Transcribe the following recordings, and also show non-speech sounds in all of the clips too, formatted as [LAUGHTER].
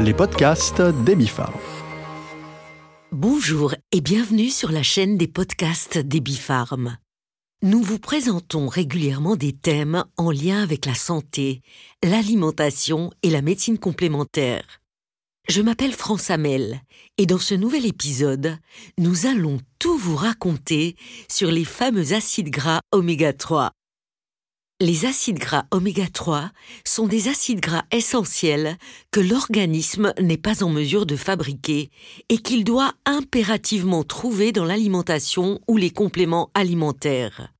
les podcasts d'Ebifarm. Bonjour et bienvenue sur la chaîne des podcasts d'Ebifarm. Nous vous présentons régulièrement des thèmes en lien avec la santé, l'alimentation et la médecine complémentaire. Je m'appelle France Hamel et dans ce nouvel épisode, nous allons tout vous raconter sur les fameux acides gras oméga 3. Les acides gras oméga 3 sont des acides gras essentiels que l'organisme n'est pas en mesure de fabriquer et qu'il doit impérativement trouver dans l'alimentation ou les compléments alimentaires.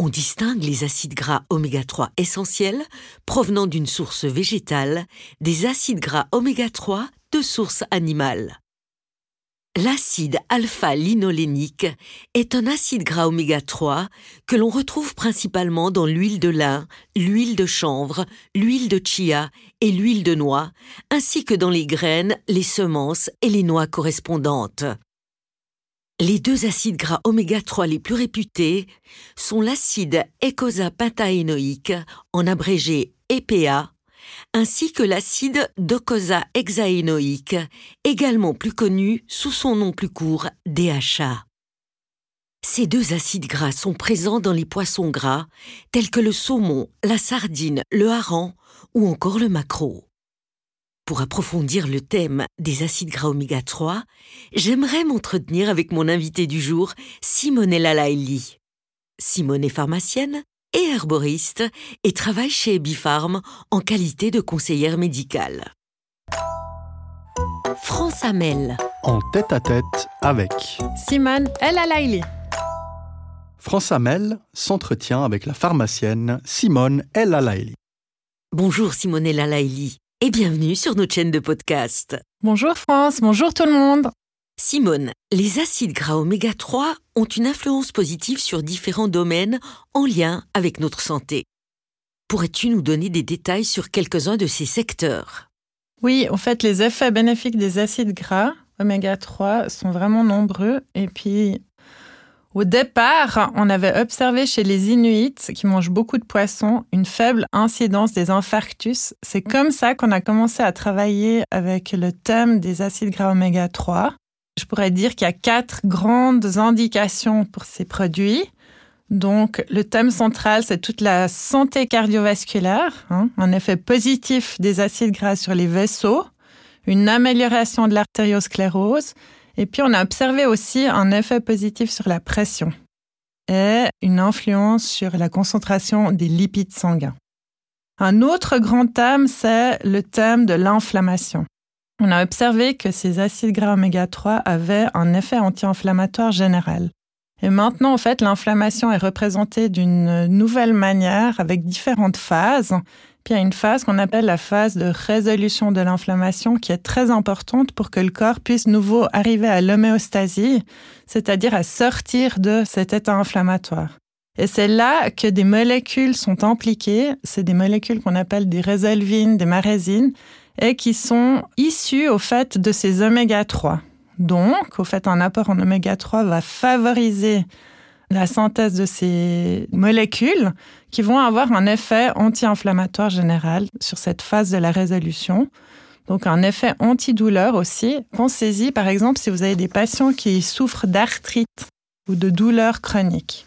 On distingue les acides gras oméga 3 essentiels provenant d'une source végétale des acides gras oméga 3 de source animale. L'acide alpha-linolénique est un acide gras oméga 3 que l'on retrouve principalement dans l'huile de lin, l'huile de chanvre, l'huile de chia et l'huile de noix, ainsi que dans les graines, les semences et les noix correspondantes. Les deux acides gras oméga 3 les plus réputés sont l'acide eicosapentaénoïque, en abrégé EPA, ainsi que l'acide docosahexaénoïque, également plus connu sous son nom plus court DHA. Ces deux acides gras sont présents dans les poissons gras, tels que le saumon, la sardine, le hareng ou encore le maquereau. Pour approfondir le thème des acides gras oméga 3, j'aimerais m'entretenir avec mon invité du jour, Simonella Laili. Simone pharmacienne, et herboriste et travaille chez Bifarm en qualité de conseillère médicale. France Amel. En tête à tête avec Simone El Alaili. France Hamel s'entretient avec la pharmacienne Simone El Alaili. Bonjour Simone El Alaili et bienvenue sur notre chaîne de podcast. Bonjour France, bonjour tout le monde. Simone, les acides gras oméga 3 ont une influence positive sur différents domaines en lien avec notre santé. Pourrais-tu nous donner des détails sur quelques-uns de ces secteurs? Oui, en fait, les effets bénéfiques des acides gras oméga 3 sont vraiment nombreux. Et puis, au départ, on avait observé chez les Inuits qui mangent beaucoup de poissons une faible incidence des infarctus. C'est comme ça qu'on a commencé à travailler avec le thème des acides gras oméga 3 je pourrais dire qu'il y a quatre grandes indications pour ces produits. Donc, le thème central, c'est toute la santé cardiovasculaire, hein, un effet positif des acides gras sur les vaisseaux, une amélioration de l'artériosclérose, et puis on a observé aussi un effet positif sur la pression et une influence sur la concentration des lipides sanguins. Un autre grand thème, c'est le thème de l'inflammation on a observé que ces acides gras oméga 3 avaient un effet anti-inflammatoire général. Et maintenant, en fait, l'inflammation est représentée d'une nouvelle manière avec différentes phases. Puis il y a une phase qu'on appelle la phase de résolution de l'inflammation qui est très importante pour que le corps puisse nouveau arriver à l'homéostasie, c'est-à-dire à sortir de cet état inflammatoire. Et c'est là que des molécules sont impliquées. C'est des molécules qu'on appelle des résolvines, des marésines, et qui sont issus au fait de ces oméga 3. Donc, au fait, un apport en oméga 3 va favoriser la synthèse de ces molécules qui vont avoir un effet anti-inflammatoire général sur cette phase de la résolution. Donc un effet antidouleur aussi. Pensez-y par exemple si vous avez des patients qui souffrent d'arthrite ou de douleurs chroniques.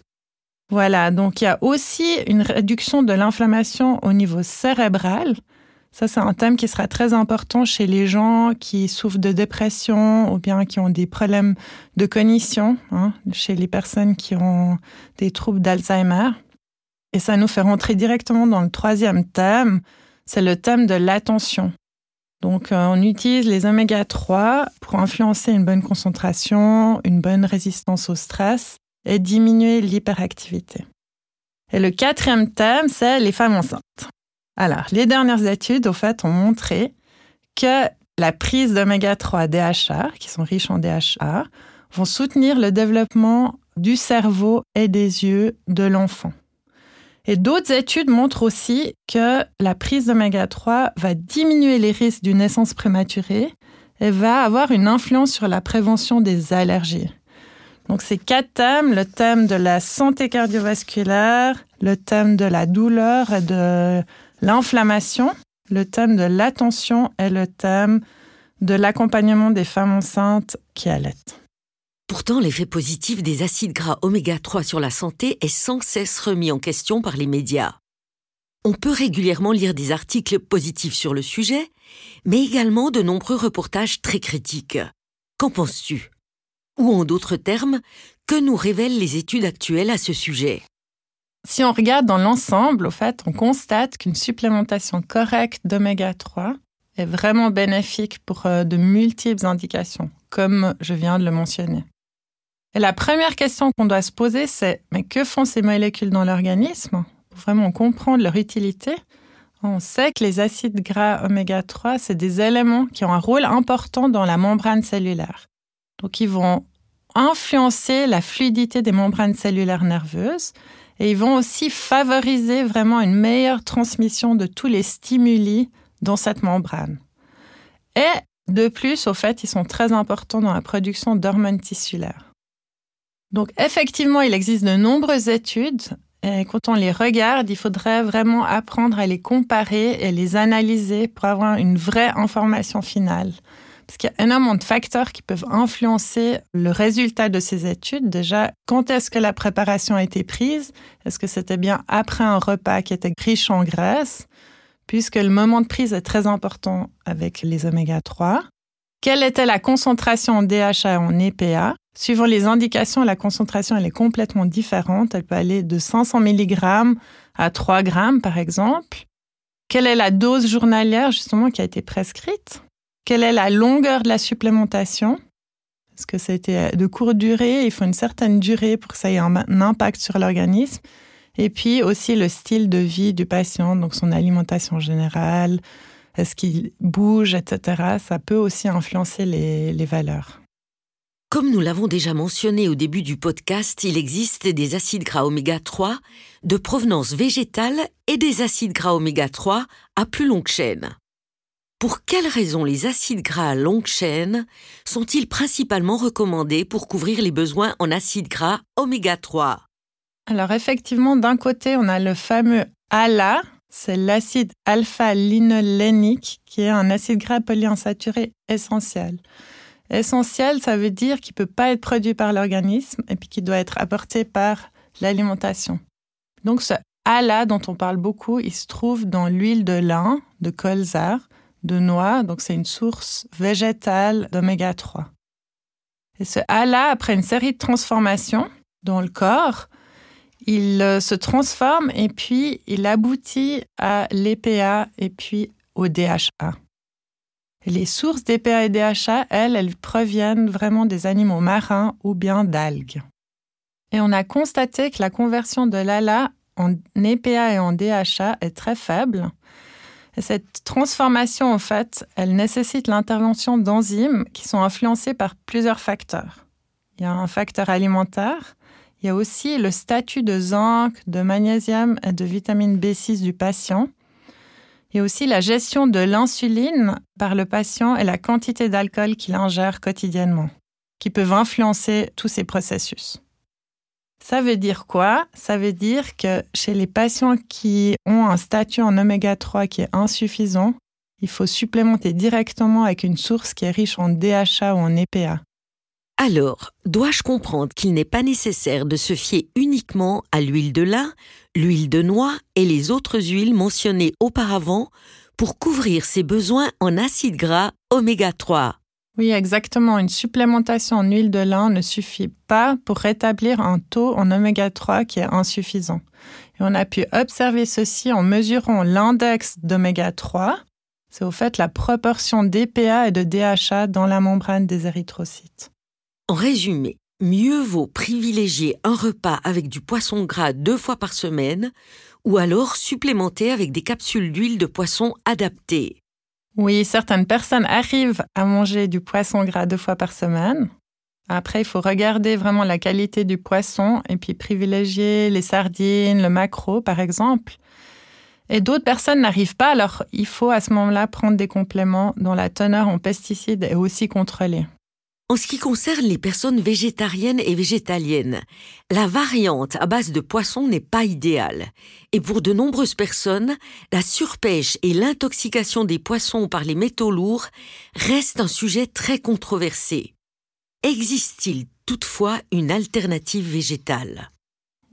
Voilà, donc il y a aussi une réduction de l'inflammation au niveau cérébral ça, c'est un thème qui sera très important chez les gens qui souffrent de dépression ou bien qui ont des problèmes de cognition, hein, chez les personnes qui ont des troubles d'Alzheimer. Et ça nous fait rentrer directement dans le troisième thème, c'est le thème de l'attention. Donc, euh, on utilise les oméga 3 pour influencer une bonne concentration, une bonne résistance au stress et diminuer l'hyperactivité. Et le quatrième thème, c'est les femmes enceintes. Alors, les dernières études, au fait, ont montré que la prise d'oméga 3 DHA, qui sont riches en DHA, vont soutenir le développement du cerveau et des yeux de l'enfant. Et d'autres études montrent aussi que la prise d'oméga 3 va diminuer les risques d'une naissance prématurée et va avoir une influence sur la prévention des allergies. Donc ces quatre thèmes, le thème de la santé cardiovasculaire, le thème de la douleur et de l'inflammation, le thème de l'attention et le thème de l'accompagnement des femmes enceintes qui allaitent. Pourtant, l'effet positif des acides gras oméga 3 sur la santé est sans cesse remis en question par les médias. On peut régulièrement lire des articles positifs sur le sujet, mais également de nombreux reportages très critiques. Qu'en penses-tu? Ou en d'autres termes, que nous révèlent les études actuelles à ce sujet? Si on regarde dans l'ensemble, au fait, on constate qu'une supplémentation correcte d'oméga 3 est vraiment bénéfique pour euh, de multiples indications, comme je viens de le mentionner. Et la première question qu'on doit se poser, c'est mais que font ces molécules dans l'organisme? Pour vraiment comprendre leur utilité, on sait que les acides gras oméga 3, c'est des éléments qui ont un rôle important dans la membrane cellulaire. Donc, ils vont influencer la fluidité des membranes cellulaires nerveuses et ils vont aussi favoriser vraiment une meilleure transmission de tous les stimuli dans cette membrane. Et de plus, au fait, ils sont très importants dans la production d'hormones tissulaires. Donc effectivement, il existe de nombreuses études et quand on les regarde, il faudrait vraiment apprendre à les comparer et les analyser pour avoir une vraie information finale. Parce qu'il y a énormément de facteurs qui peuvent influencer le résultat de ces études. Déjà, quand est-ce que la préparation a été prise? Est-ce que c'était bien après un repas qui était riche en graisse? Puisque le moment de prise est très important avec les oméga 3. Quelle était la concentration en DHA et en EPA Suivant les indications, la concentration elle est complètement différente. Elle peut aller de 500 mg à 3 g par exemple. Quelle est la dose journalière justement qui a été prescrite? Quelle est la longueur de la supplémentation? Est-ce que c'était de courte durée Il faut une certaine durée pour que ça ait un, impact sur l'organisme. Et puis aussi le style de vie du patient, donc son alimentation générale, est-ce qu'il bouge, etc. Ça peut aussi influencer les, les valeurs. Comme nous l'avons déjà mentionné au début du podcast, il existe des acides gras oméga 3 de provenance végétale et des acides gras oméga 3 à plus longue chaîne. Pour quelles raisons les acides gras à longue chaîne sont-ils principalement recommandés pour couvrir les besoins en acides gras oméga 3 Alors effectivement, d'un côté, on a le fameux ALA, c'est l'acide alpha-linolénique, qui est un acide gras polyinsaturé essentiel. Essentiel, ça veut dire qu'il ne peut pas être produit par l'organisme et puis qu'il doit être apporté par l'alimentation. Donc ce ALA dont on parle beaucoup, il se trouve dans l'huile de lin, de colza, de noix, donc c'est une source végétale d'oméga 3. Et ce A-là, après une série de transformations dans le corps, il euh, se transforme et puis il aboutit à l'EPA et puis au DHA. les sources d'EPA et DHA, elles, elles proviennent vraiment des animaux marins ou bien d'algues. Et on a constaté que la conversion de l'ALA en EPA et en DHA est très faible cette transformation, en fait, elle nécessite l'intervention d'enzymes qui sont influencées par plusieurs facteurs. Il y a un facteur alimentaire, il y a aussi le statut de zinc, de magnésium et de vitamine B6 du patient. Il y a aussi la gestion de l'insuline par le patient et la quantité d'alcool qu'il ingère quotidiennement, qui peuvent influencer tous ces processus. Ça veut dire quoi? Ça veut dire que chez les patients qui ont un statut en oméga 3 qui est insuffisant, il faut supplémenter directement avec une source qui est riche en DHA ou en EPA. Alors, dois-je comprendre qu'il n'est pas nécessaire de se fier uniquement à l'huile de lin, l'huile de noix et les autres huiles mentionnées auparavant pour couvrir ses besoins en acides gras oméga 3 oui, exactement. Une supplémentation en huile de lin ne suffit pas pour rétablir un taux en oméga 3 qui est insuffisant. Et on a pu observer ceci en mesurant l'index d'oméga 3. C'est au fait la proportion d'EPA et de DHA dans la membrane des érythrocytes. En résumé, mieux vaut privilégier un repas avec du poisson gras deux fois par semaine ou alors supplémenter avec des capsules d'huile de poisson adaptées. Oui, certaines personnes arrivent à manger du poisson gras deux fois par semaine. Après, il faut regarder vraiment la qualité du poisson et puis privilégier les sardines, le maquereau, par exemple. Et d'autres personnes n'arrivent pas, alors il faut à ce moment-là prendre des compléments dont la teneur en pesticides est aussi contrôlée. En ce qui concerne les personnes végétariennes et végétaliennes, la variante à base de poisson n'est pas idéale. Et pour de nombreuses personnes, la surpêche et l'intoxication des poissons par les métaux lourds restent un sujet très controversé. Existe-t-il toutefois une alternative végétale?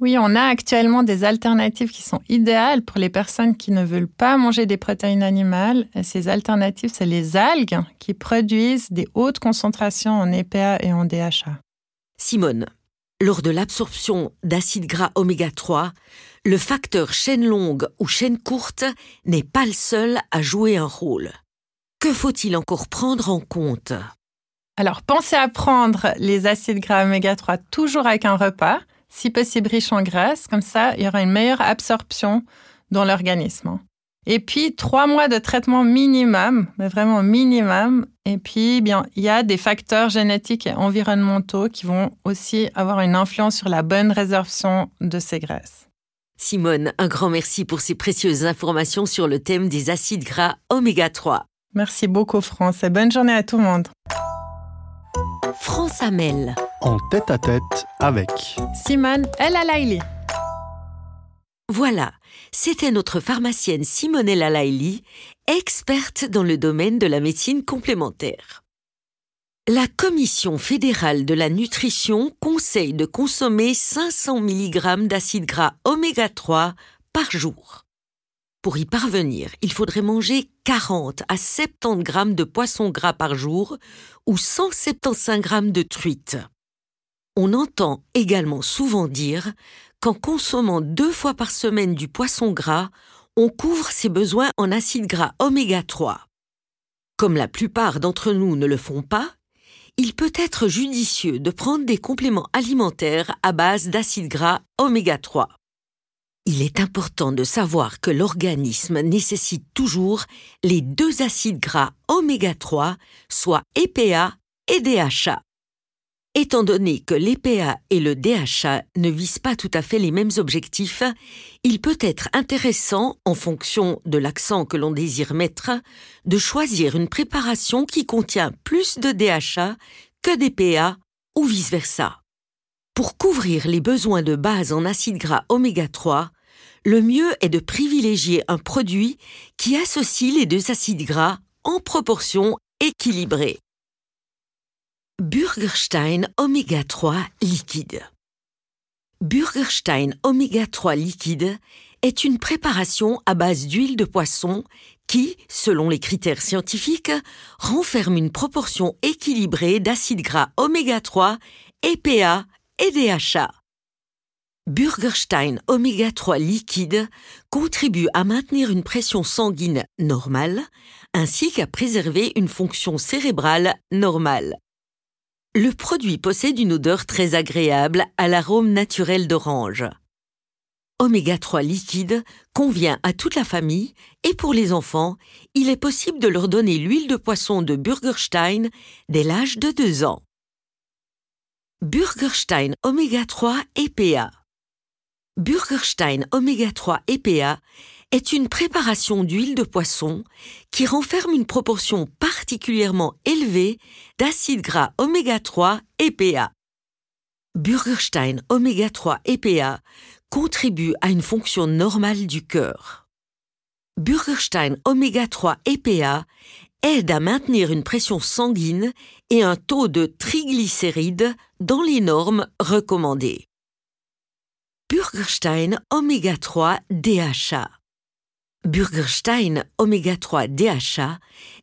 Oui, on a actuellement des alternatives qui sont idéales pour les personnes qui ne veulent pas manger des protéines animales. ces alternatives, c'est les algues qui produisent des hautes concentrations en EPA et en DHA. Simone, lors de l'absorption d'acides gras oméga 3, le facteur chaîne longue ou chaîne courte n'est pas le seul à jouer un rôle. Que faut-il encore prendre en compte? Alors, pensez à prendre les acides gras oméga 3 toujours avec un repas si possible riche en graisse. Comme ça, il y aura une meilleure absorption dans l'organisme. Et puis, trois mois de traitement minimum, mais vraiment minimum. Et puis, bien, il y a des facteurs génétiques et environnementaux qui vont aussi avoir une influence sur la bonne résorption de ces graisses. Simone, un grand merci pour ces précieuses informations sur le thème des acides gras oméga 3. Merci beaucoup, France, et bonne journée à tout le monde. France Amel. En tête à tête avec Simone El Alaili. Voilà, c'était notre pharmacienne Simone El Alaili, experte dans le domaine de la médecine complémentaire. La Commission fédérale de la nutrition conseille de consommer 500 mg d'acide gras oméga 3 par jour. Pour y parvenir, il faudrait manger 40 à 70 grammes de poisson gras par jour ou 175 grammes de truite. On entend également souvent dire qu'en consommant deux fois par semaine du poisson gras, on couvre ses besoins en acides gras oméga 3. Comme la plupart d'entre nous ne le font pas, il peut être judicieux de prendre des compléments alimentaires à base d'acides gras oméga 3. Il est important de savoir que l'organisme nécessite toujours les deux acides gras oméga 3, soit EPA et DHA. Étant donné que l'EPA et le DHA ne visent pas tout à fait les mêmes objectifs, il peut être intéressant, en fonction de l'accent que l'on désire mettre, de choisir une préparation qui contient plus de DHA que d'EPA ou vice-versa. Pour couvrir les besoins de base en acides gras oméga 3, le mieux est de privilégier un produit qui associe les deux acides gras en proportion équilibrée. Burgerstein Oméga 3 liquide. Burgerstein Oméga 3 liquide est une préparation à base d'huile de poisson qui, selon les critères scientifiques, renferme une proportion équilibrée d'acides gras oméga 3, EPA et DHA. Burgerstein oméga 3 liquide contribue à maintenir une pression sanguine normale ainsi qu'à préserver une fonction cérébrale normale. Le produit possède une odeur très agréable à l'arôme naturel d'orange. Oméga 3 liquide convient à toute la famille et pour les enfants, il est possible de leur donner l'huile de poisson de Burgerstein dès l'âge de 2 ans. Burgerstein Oméga 3 EPA Burgerstein Oméga 3 EPA est une préparation d'huile de poisson qui renferme une proportion particulièrement élevée d'acides gras oméga 3 EPA. Burgerstein oméga 3 EPA contribue à une fonction normale du cœur. Burgerstein oméga 3 EPA aide à maintenir une pression sanguine et un taux de triglycérides dans les normes recommandées. Burgerstein Oméga 3 DHA. Burgerstein Oméga 3 DHA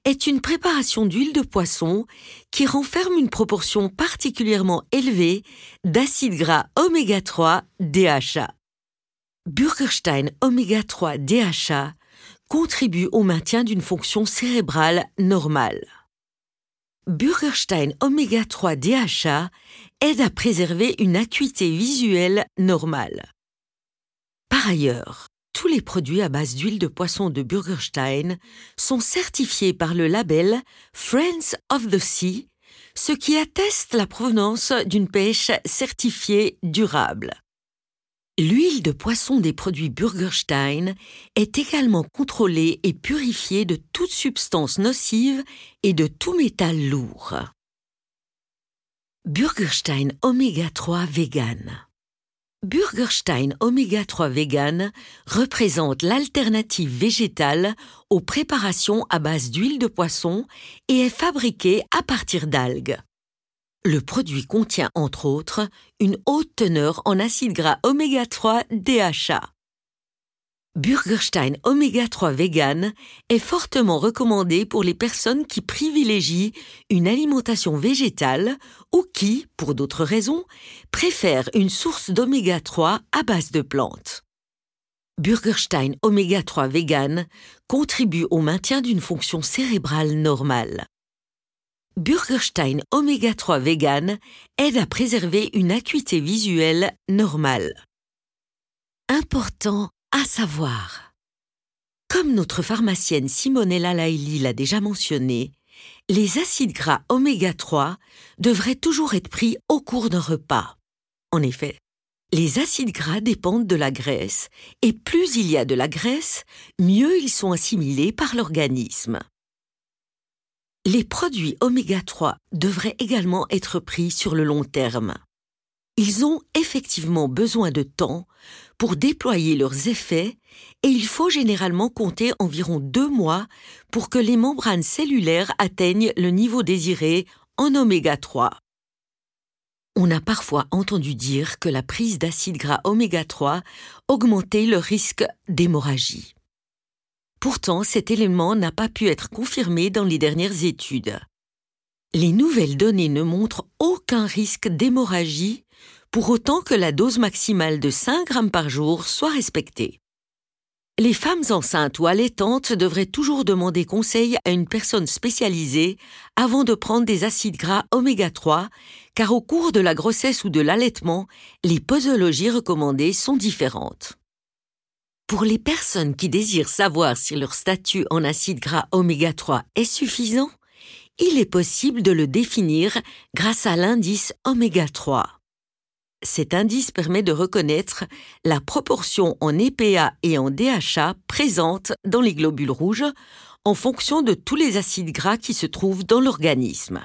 est une préparation d'huile de poisson qui renferme une proportion particulièrement élevée d'acides gras Oméga 3 DHA. Burgerstein Oméga 3 DHA contribue au maintien d'une fonction cérébrale normale. Burgerstein Oméga 3 DHA aide à préserver une acuité visuelle normale. Par ailleurs, tous les produits à base d'huile de poisson de Burgerstein sont certifiés par le label Friends of the Sea, ce qui atteste la provenance d'une pêche certifiée durable. L'huile de poisson des produits Burgerstein est également contrôlée et purifiée de toute substance nocive et de tout métal lourd. Burgerstein Oméga 3 Vegan. Burgerstein Oméga 3 Vegan représente l'alternative végétale aux préparations à base d'huile de poisson et est fabriqué à partir d'algues. Le produit contient entre autres une haute teneur en acides gras oméga 3 DHA. Burgerstein Oméga 3 Vegan est fortement recommandé pour les personnes qui privilégient une alimentation végétale ou qui, pour d'autres raisons, préfèrent une source d'oméga 3 à base de plantes. Burgerstein Oméga 3 Vegan contribue au maintien d'une fonction cérébrale normale. Burgerstein Oméga 3 Vegan aide à préserver une acuité visuelle normale. Important à savoir. Comme notre pharmacienne Simonella Laili l'a déjà mentionné, les acides gras oméga 3 devraient toujours être pris au cours d'un repas. En effet, les acides gras dépendent de la graisse, et plus il y a de la graisse, mieux ils sont assimilés par l'organisme. Les produits oméga 3 devraient également être pris sur le long terme. Ils ont effectivement besoin de temps pour déployer leurs effets et il faut généralement compter environ deux mois pour que les membranes cellulaires atteignent le niveau désiré en oméga 3. On a parfois entendu dire que la prise d'acide gras oméga 3 augmentait le risque d'hémorragie. Pourtant, cet élément n'a pas pu être confirmé dans les dernières études. Les nouvelles données ne montrent aucun risque d'hémorragie pour autant que la dose maximale de 5 grammes par jour soit respectée. Les femmes enceintes ou allaitantes devraient toujours demander conseil à une personne spécialisée avant de prendre des acides gras oméga 3, car au cours de la grossesse ou de l'allaitement, les posologies recommandées sont différentes. Pour les personnes qui désirent savoir si leur statut en acide gras oméga 3 est suffisant, il est possible de le définir grâce à l'indice oméga 3. Cet indice permet de reconnaître la proportion en EPA et en DHA présente dans les globules rouges en fonction de tous les acides gras qui se trouvent dans l'organisme.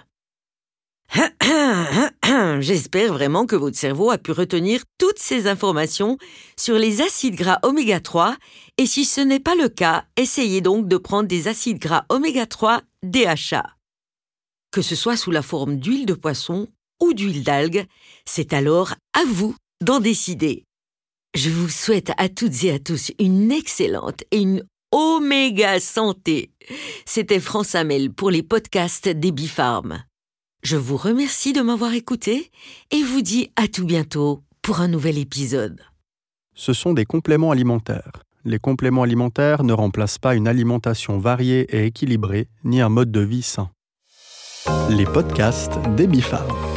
[COUGHS] J'espère vraiment que votre cerveau a pu retenir toutes ces informations sur les acides gras oméga 3 et si ce n'est pas le cas, essayez donc de prendre des acides gras oméga 3 DHA. Que ce soit sous la forme d'huile de poisson ou d'huile d'algue, c'est alors à vous d'en décider. Je vous souhaite à toutes et à tous une excellente et une oméga santé. C'était France Hamel pour les podcasts des Bifarm. Je vous remercie de m'avoir écouté et vous dis à tout bientôt pour un nouvel épisode. Ce sont des compléments alimentaires. Les compléments alimentaires ne remplacent pas une alimentation variée et équilibrée, ni un mode de vie sain. Les podcasts des Bifarm.